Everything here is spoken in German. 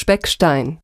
Speckstein.